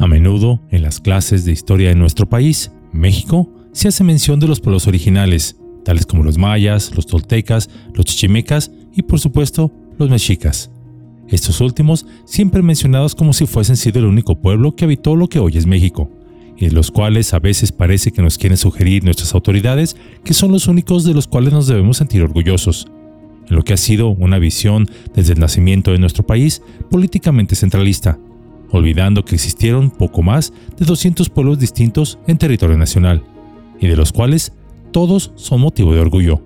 A menudo, en las clases de historia de nuestro país, México, se hace mención de los pueblos originales, tales como los mayas, los toltecas, los chichimecas y por supuesto los mexicas. Estos últimos siempre mencionados como si fuesen sido el único pueblo que habitó lo que hoy es México, y de los cuales a veces parece que nos quieren sugerir nuestras autoridades que son los únicos de los cuales nos debemos sentir orgullosos, en lo que ha sido una visión desde el nacimiento de nuestro país políticamente centralista, olvidando que existieron poco más de 200 pueblos distintos en territorio nacional, y de los cuales todos son motivo de orgullo.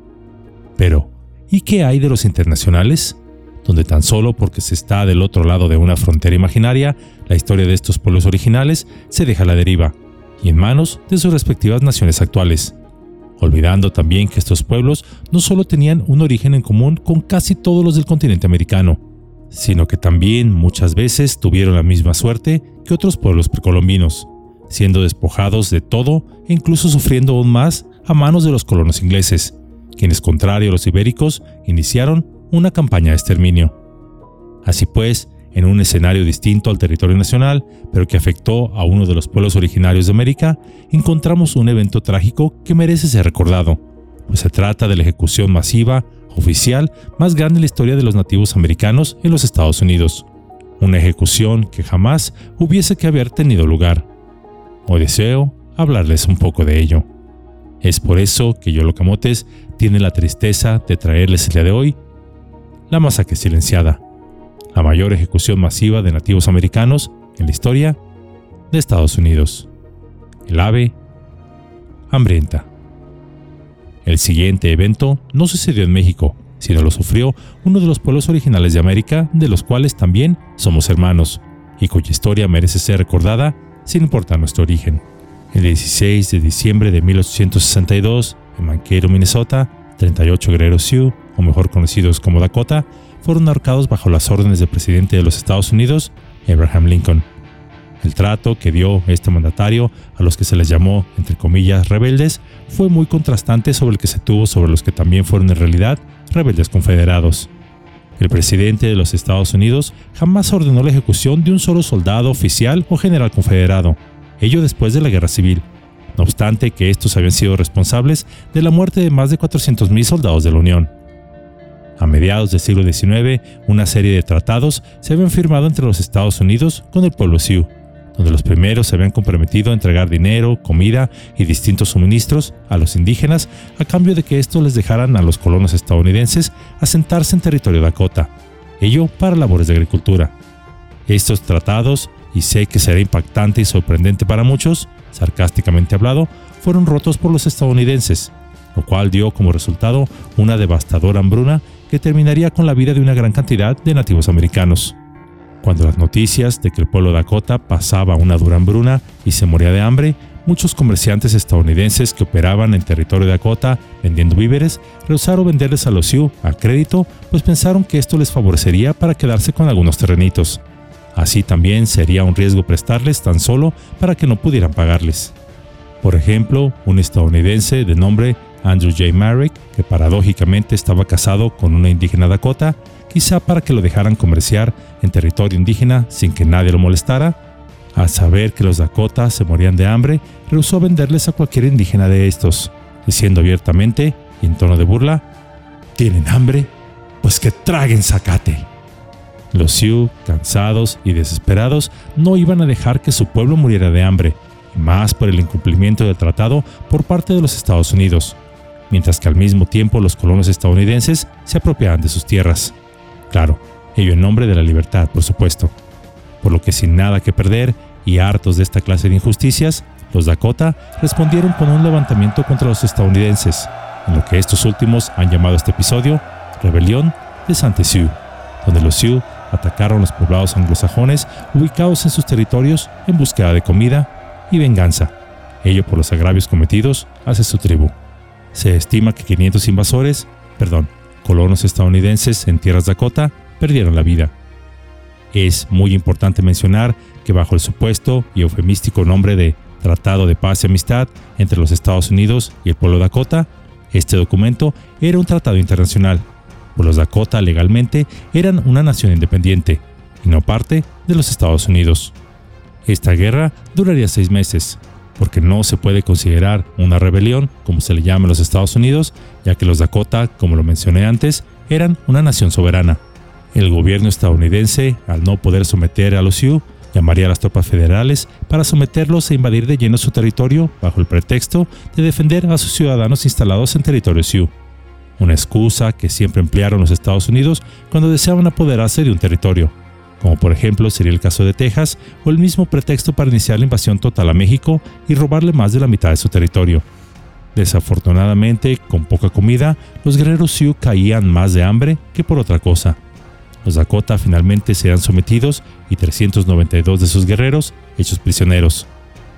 Pero, ¿y qué hay de los internacionales? Donde tan solo porque se está del otro lado de una frontera imaginaria, la historia de estos pueblos originales se deja a la deriva, y en manos de sus respectivas naciones actuales. Olvidando también que estos pueblos no solo tenían un origen en común con casi todos los del continente americano, sino que también muchas veces tuvieron la misma suerte que otros pueblos precolombinos, siendo despojados de todo e incluso sufriendo aún más a manos de los colonos ingleses, quienes, contrario a los ibéricos, iniciaron una campaña de exterminio. Así pues, en un escenario distinto al territorio nacional, pero que afectó a uno de los pueblos originarios de América, encontramos un evento trágico que merece ser recordado, pues se trata de la ejecución masiva oficial más grande en la historia de los nativos americanos en los Estados Unidos. Una ejecución que jamás hubiese que haber tenido lugar. Hoy deseo hablarles un poco de ello. Es por eso que Yolo Camotes tiene la tristeza de traerles el día de hoy la masacre silenciada, la mayor ejecución masiva de nativos americanos en la historia de Estados Unidos. El ave hambrienta. El siguiente evento no sucedió en México, sino lo sufrió uno de los pueblos originales de América, de los cuales también somos hermanos, y cuya historia merece ser recordada sin importar nuestro origen. El 16 de diciembre de 1862, en Mankato, Minnesota, 38 guerreros Sioux, o mejor conocidos como Dakota, fueron ahorcados bajo las órdenes del presidente de los Estados Unidos, Abraham Lincoln. El trato que dio este mandatario a los que se les llamó, entre comillas, rebeldes, fue muy contrastante sobre el que se tuvo sobre los que también fueron en realidad rebeldes confederados. El presidente de los Estados Unidos jamás ordenó la ejecución de un solo soldado oficial o general confederado, ello después de la guerra civil, no obstante que estos habían sido responsables de la muerte de más de 400.000 soldados de la Unión. A mediados del siglo XIX, una serie de tratados se habían firmado entre los Estados Unidos con el pueblo Sioux, donde los primeros se habían comprometido a entregar dinero, comida y distintos suministros a los indígenas a cambio de que estos les dejaran a los colonos estadounidenses asentarse en territorio Dakota, ello para labores de agricultura. Estos tratados, y sé que será impactante y sorprendente para muchos, sarcásticamente hablado, fueron rotos por los estadounidenses, lo cual dio como resultado una devastadora hambruna que terminaría con la vida de una gran cantidad de nativos americanos. Cuando las noticias de que el pueblo Dakota pasaba una dura hambruna y se moría de hambre, muchos comerciantes estadounidenses que operaban en territorio de Dakota vendiendo víveres rehusaron venderles a los Sioux a crédito, pues pensaron que esto les favorecería para quedarse con algunos terrenitos. Así también sería un riesgo prestarles tan solo para que no pudieran pagarles. Por ejemplo, un estadounidense de nombre Andrew J. Merrick, que paradójicamente estaba casado con una indígena Dakota, quizá para que lo dejaran comerciar en territorio indígena sin que nadie lo molestara. Al saber que los Dakota se morían de hambre, rehusó venderles a cualquier indígena de estos, diciendo abiertamente y en tono de burla, ¿tienen hambre? Pues que traguen zacate. Los Sioux, cansados y desesperados, no iban a dejar que su pueblo muriera de hambre, más por el incumplimiento del tratado por parte de los Estados Unidos, mientras que al mismo tiempo los colonos estadounidenses se apropiaban de sus tierras. Claro, ello en nombre de la libertad, por supuesto. Por lo que sin nada que perder y hartos de esta clase de injusticias, los Dakota respondieron con un levantamiento contra los estadounidenses, en lo que estos últimos han llamado este episodio Rebelión de Sante Sioux, donde los Sioux atacaron los poblados anglosajones ubicados en sus territorios en búsqueda de comida y venganza, ello por los agravios cometidos hacia su tribu. Se estima que 500 invasores, perdón, colonos estadounidenses en tierras Dakota perdieron la vida. Es muy importante mencionar que bajo el supuesto y eufemístico nombre de Tratado de Paz y Amistad entre los Estados Unidos y el pueblo Dakota, este documento era un tratado internacional, pues los Dakota legalmente eran una nación independiente y no parte de los Estados Unidos. Esta guerra duraría seis meses, porque no se puede considerar una rebelión, como se le llama en los Estados Unidos, ya que los Dakota, como lo mencioné antes, eran una nación soberana. El gobierno estadounidense, al no poder someter a los Sioux, llamaría a las tropas federales para someterlos e invadir de lleno su territorio bajo el pretexto de defender a sus ciudadanos instalados en territorio Sioux. Una excusa que siempre emplearon los Estados Unidos cuando deseaban apoderarse de un territorio, como por ejemplo sería el caso de Texas o el mismo pretexto para iniciar la invasión total a México y robarle más de la mitad de su territorio. Desafortunadamente, con poca comida, los guerreros Sioux caían más de hambre que por otra cosa. Los Dakota finalmente serán sometidos y 392 de sus guerreros hechos prisioneros.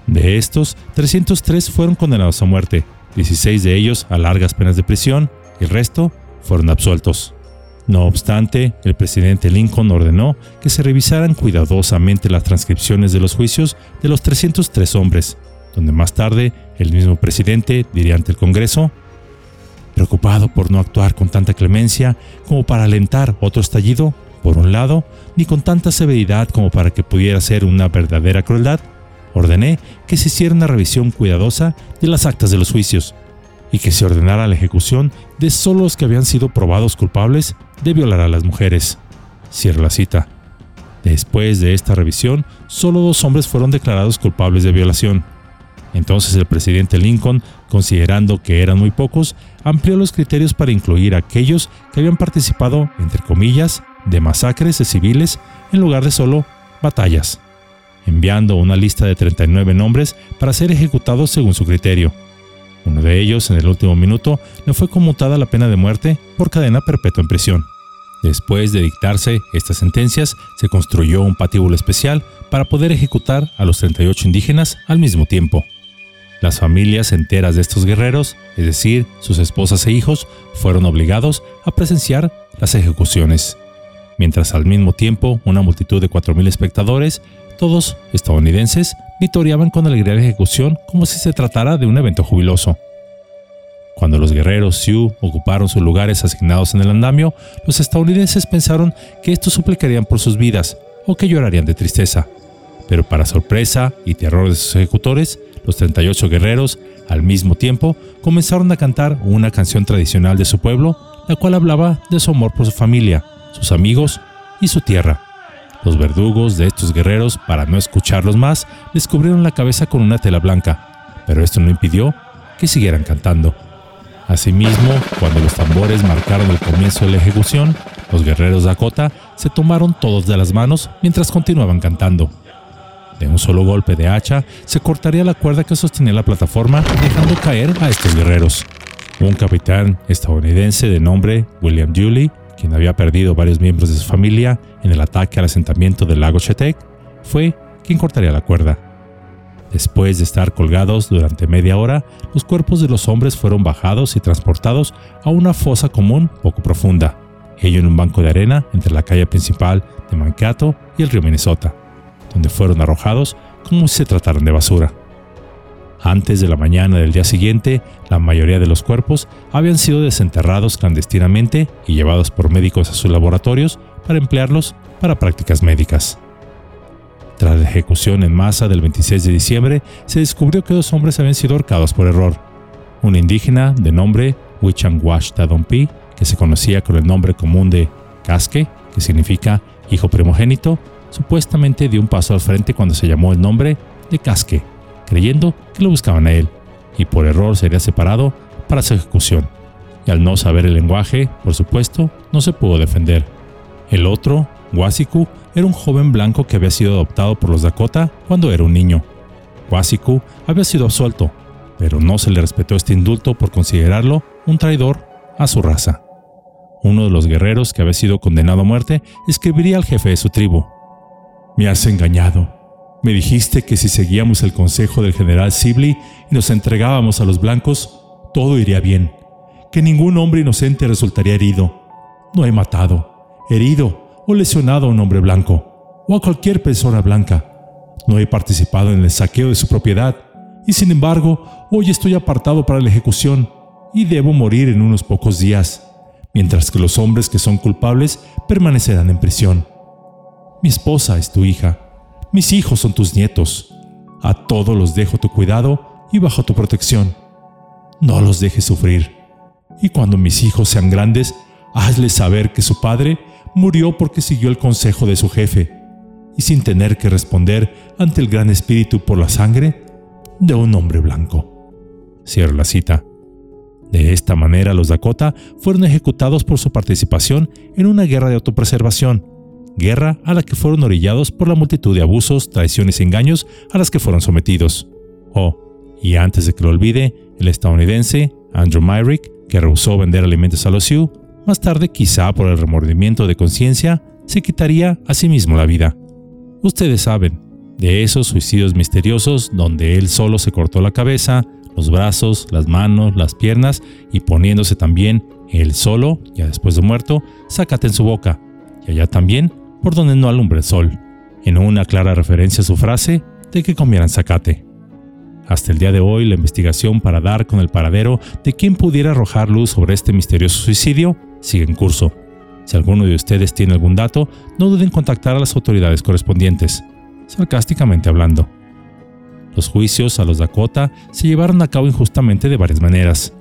De estos, 303 fueron condenados a muerte, 16 de ellos a largas penas de prisión y el resto fueron absueltos. No obstante, el presidente Lincoln ordenó que se revisaran cuidadosamente las transcripciones de los juicios de los 303 hombres, donde más tarde el mismo presidente diría ante el Congreso preocupado por no actuar con tanta clemencia como para alentar otro estallido, por un lado, ni con tanta severidad como para que pudiera ser una verdadera crueldad, ordené que se hiciera una revisión cuidadosa de las actas de los juicios y que se ordenara la ejecución de solo los que habían sido probados culpables de violar a las mujeres. Cierro la cita. Después de esta revisión, solo dos hombres fueron declarados culpables de violación, entonces el presidente Lincoln, considerando que eran muy pocos, amplió los criterios para incluir a aquellos que habían participado, entre comillas, de masacres de civiles en lugar de solo batallas, enviando una lista de 39 nombres para ser ejecutados según su criterio. Uno de ellos, en el último minuto, le fue conmutada la pena de muerte por cadena perpetua en prisión. Después de dictarse estas sentencias, se construyó un patíbulo especial para poder ejecutar a los 38 indígenas al mismo tiempo. Las familias enteras de estos guerreros, es decir, sus esposas e hijos, fueron obligados a presenciar las ejecuciones, mientras al mismo tiempo una multitud de 4.000 espectadores, todos estadounidenses, vitoreaban con alegría la ejecución como si se tratara de un evento jubiloso. Cuando los guerreros Sioux ocuparon sus lugares asignados en el andamio, los estadounidenses pensaron que estos suplicarían por sus vidas o que llorarían de tristeza. Pero para sorpresa y terror de sus ejecutores, los 38 guerreros, al mismo tiempo, comenzaron a cantar una canción tradicional de su pueblo, la cual hablaba de su amor por su familia, sus amigos y su tierra. Los verdugos de estos guerreros, para no escucharlos más, les cubrieron la cabeza con una tela blanca, pero esto no impidió que siguieran cantando. Asimismo, cuando los tambores marcaron el comienzo de la ejecución, los guerreros Dakota se tomaron todos de las manos mientras continuaban cantando. De un solo golpe de hacha, se cortaría la cuerda que sostenía la plataforma, dejando caer a estos guerreros. Un capitán estadounidense de nombre William Dewey, quien había perdido varios miembros de su familia en el ataque al asentamiento del lago Chetek, fue quien cortaría la cuerda. Después de estar colgados durante media hora, los cuerpos de los hombres fueron bajados y transportados a una fosa común poco profunda, ello en un banco de arena entre la calle principal de Mankato y el río Minnesota donde fueron arrojados como si se trataran de basura. Antes de la mañana del día siguiente, la mayoría de los cuerpos habían sido desenterrados clandestinamente y llevados por médicos a sus laboratorios para emplearlos para prácticas médicas. Tras la ejecución en masa del 26 de diciembre, se descubrió que dos hombres habían sido ahorcados por error. Un indígena de nombre Wichangwash Tadonpi, que se conocía con el nombre común de Casque, que significa hijo primogénito, supuestamente dio un paso al frente cuando se llamó el nombre de Casque, creyendo que lo buscaban a él, y por error sería separado para su ejecución. Y al no saber el lenguaje, por supuesto, no se pudo defender. El otro, Wasiku, era un joven blanco que había sido adoptado por los Dakota cuando era un niño. Wasiku había sido absuelto, pero no se le respetó este indulto por considerarlo un traidor a su raza. Uno de los guerreros que había sido condenado a muerte escribiría al jefe de su tribu, me has engañado. Me dijiste que si seguíamos el consejo del general Sibley y nos entregábamos a los blancos, todo iría bien, que ningún hombre inocente resultaría herido. No he matado, herido o lesionado a un hombre blanco o a cualquier persona blanca. No he participado en el saqueo de su propiedad y sin embargo hoy estoy apartado para la ejecución y debo morir en unos pocos días, mientras que los hombres que son culpables permanecerán en prisión. Mi esposa es tu hija. Mis hijos son tus nietos. A todos los dejo tu cuidado y bajo tu protección. No los dejes sufrir. Y cuando mis hijos sean grandes, hazles saber que su padre murió porque siguió el consejo de su jefe y sin tener que responder ante el gran espíritu por la sangre de un hombre blanco. Cierro la cita. De esta manera los Dakota fueron ejecutados por su participación en una guerra de autopreservación, guerra a la que fueron orillados por la multitud de abusos, traiciones y engaños a las que fueron sometidos. Oh, y antes de que lo olvide, el estadounidense Andrew Myrick, que rehusó vender alimentos a los Sioux, más tarde quizá por el remordimiento de conciencia, se quitaría a sí mismo la vida. Ustedes saben, de esos suicidios misteriosos donde él solo se cortó la cabeza, los brazos, las manos, las piernas y poniéndose también él solo, ya después de muerto, sácate en su boca, y allá también por donde no alumbra el sol, en una clara referencia a su frase de que comieran zacate. Hasta el día de hoy, la investigación para dar con el paradero de quien pudiera arrojar luz sobre este misterioso suicidio sigue en curso. Si alguno de ustedes tiene algún dato, no duden en contactar a las autoridades correspondientes, sarcásticamente hablando. Los juicios a los Dakota se llevaron a cabo injustamente de varias maneras.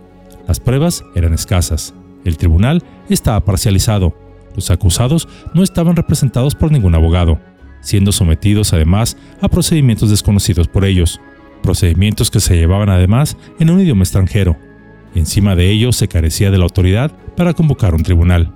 Las pruebas eran escasas, el tribunal estaba parcializado, los acusados no estaban representados por ningún abogado, siendo sometidos además a procedimientos desconocidos por ellos, procedimientos que se llevaban además en un idioma extranjero. Encima de ello se carecía de la autoridad para convocar un tribunal.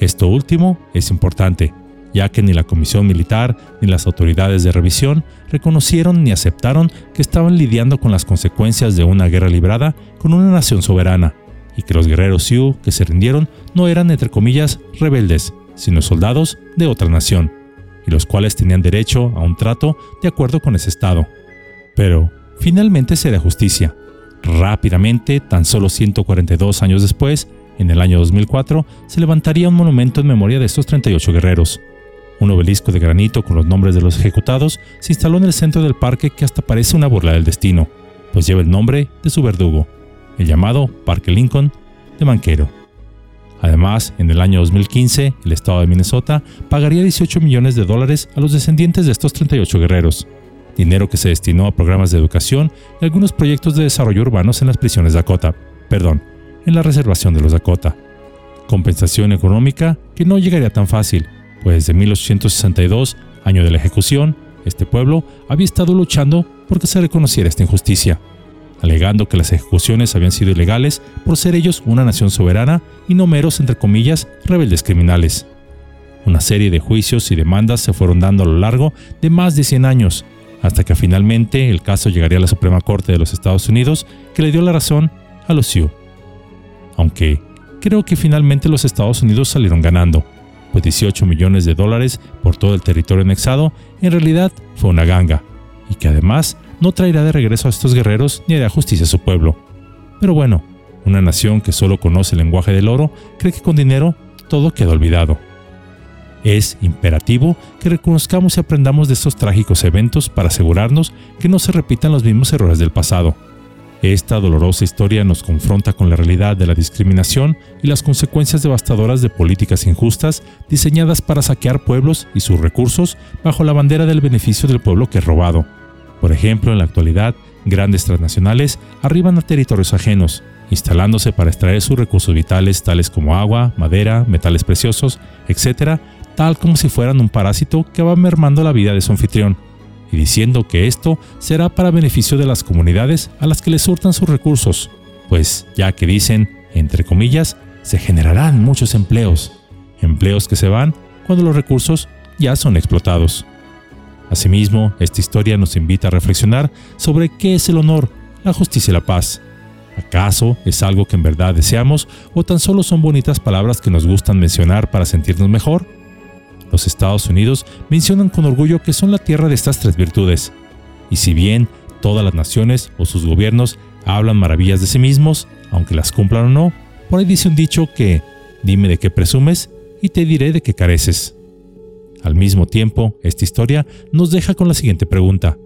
Esto último es importante, ya que ni la Comisión Militar ni las autoridades de revisión reconocieron ni aceptaron que estaban lidiando con las consecuencias de una guerra librada con una nación soberana, y que los guerreros Sioux que se rindieron no eran, entre comillas, rebeldes, sino soldados de otra nación, y los cuales tenían derecho a un trato de acuerdo con ese Estado. Pero, finalmente se da justicia. Rápidamente, tan solo 142 años después, en el año 2004, se levantaría un monumento en memoria de estos 38 guerreros. Un obelisco de granito con los nombres de los ejecutados se instaló en el centro del parque que hasta parece una burla del destino, pues lleva el nombre de su verdugo, el llamado Parque Lincoln de Manquero. Además, en el año 2015, el estado de Minnesota pagaría 18 millones de dólares a los descendientes de estos 38 guerreros, dinero que se destinó a programas de educación y algunos proyectos de desarrollo urbanos en las prisiones Dakota, perdón, en la reservación de los Dakota. Compensación económica que no llegaría tan fácil, pues desde 1862, año de la ejecución, este pueblo había estado luchando porque se reconociera esta injusticia, alegando que las ejecuciones habían sido ilegales por ser ellos una nación soberana y no meros, entre comillas, rebeldes criminales. Una serie de juicios y demandas se fueron dando a lo largo de más de 100 años, hasta que finalmente el caso llegaría a la Suprema Corte de los Estados Unidos, que le dio la razón a los Sioux. Aunque creo que finalmente los Estados Unidos salieron ganando, pues 18 millones de dólares por todo el territorio anexado en realidad fue una ganga, y que además no traerá de regreso a estos guerreros ni hará justicia a su pueblo. Pero bueno, una nación que solo conoce el lenguaje del oro cree que con dinero todo queda olvidado. Es imperativo que reconozcamos y aprendamos de estos trágicos eventos para asegurarnos que no se repitan los mismos errores del pasado. Esta dolorosa historia nos confronta con la realidad de la discriminación y las consecuencias devastadoras de políticas injustas diseñadas para saquear pueblos y sus recursos bajo la bandera del beneficio del pueblo que es robado. Por ejemplo, en la actualidad, grandes transnacionales arriban a territorios ajenos, instalándose para extraer sus recursos vitales tales como agua, madera, metales preciosos, etc., tal como si fueran un parásito que va mermando la vida de su anfitrión, y diciendo que esto será para beneficio de las comunidades a las que le surtan sus recursos, pues ya que dicen, entre comillas, se generarán muchos empleos, empleos que se van cuando los recursos ya son explotados. Asimismo, esta historia nos invita a reflexionar sobre qué es el honor, la justicia y la paz. ¿Acaso es algo que en verdad deseamos o tan solo son bonitas palabras que nos gustan mencionar para sentirnos mejor? Los Estados Unidos mencionan con orgullo que son la tierra de estas tres virtudes. Y si bien todas las naciones o sus gobiernos hablan maravillas de sí mismos, aunque las cumplan o no, por ahí dice un dicho que, dime de qué presumes y te diré de qué careces. Al mismo tiempo, esta historia nos deja con la siguiente pregunta.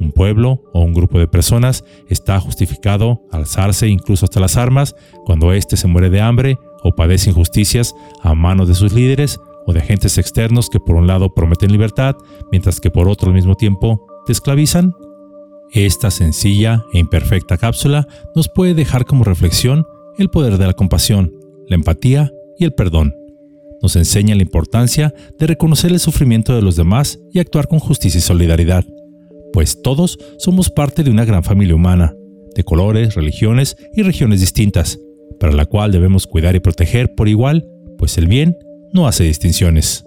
¿Un pueblo o un grupo de personas está justificado a alzarse incluso hasta las armas cuando éste se muere de hambre o padece injusticias a manos de sus líderes o de agentes externos que por un lado prometen libertad, mientras que por otro al mismo tiempo te esclavizan? Esta sencilla e imperfecta cápsula nos puede dejar como reflexión el poder de la compasión, la empatía y el perdón. Nos enseña la importancia de reconocer el sufrimiento de los demás y actuar con justicia y solidaridad, pues todos somos parte de una gran familia humana, de colores, religiones y regiones distintas, para la cual debemos cuidar y proteger por igual, pues el bien no hace distinciones.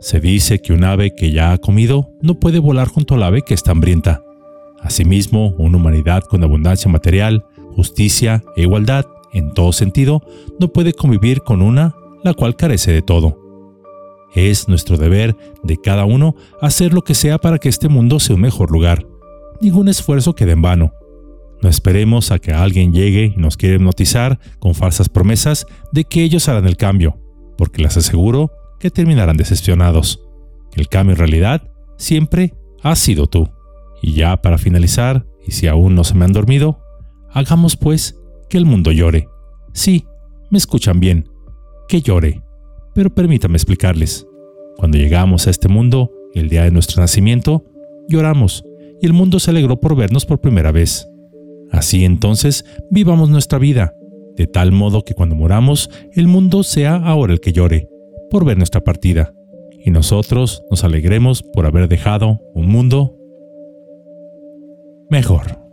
Se dice que un ave que ya ha comido no puede volar junto al ave que está hambrienta. Asimismo, una humanidad con abundancia material, justicia e igualdad en todo sentido no puede convivir con una la cual carece de todo. Es nuestro deber de cada uno hacer lo que sea para que este mundo sea un mejor lugar. Ningún esfuerzo quede en vano. No esperemos a que alguien llegue y nos quiera hipnotizar con falsas promesas de que ellos harán el cambio, porque les aseguro que terminarán decepcionados. El cambio en realidad siempre ha sido tú. Y ya para finalizar, y si aún no se me han dormido, hagamos pues que el mundo llore. Sí, me escuchan bien, que llore. Pero permítame explicarles. Cuando llegamos a este mundo, el día de nuestro nacimiento, lloramos y el mundo se alegró por vernos por primera vez. Así entonces, vivamos nuestra vida, de tal modo que cuando moramos, el mundo sea ahora el que llore, por ver nuestra partida, y nosotros nos alegremos por haber dejado un mundo mejor.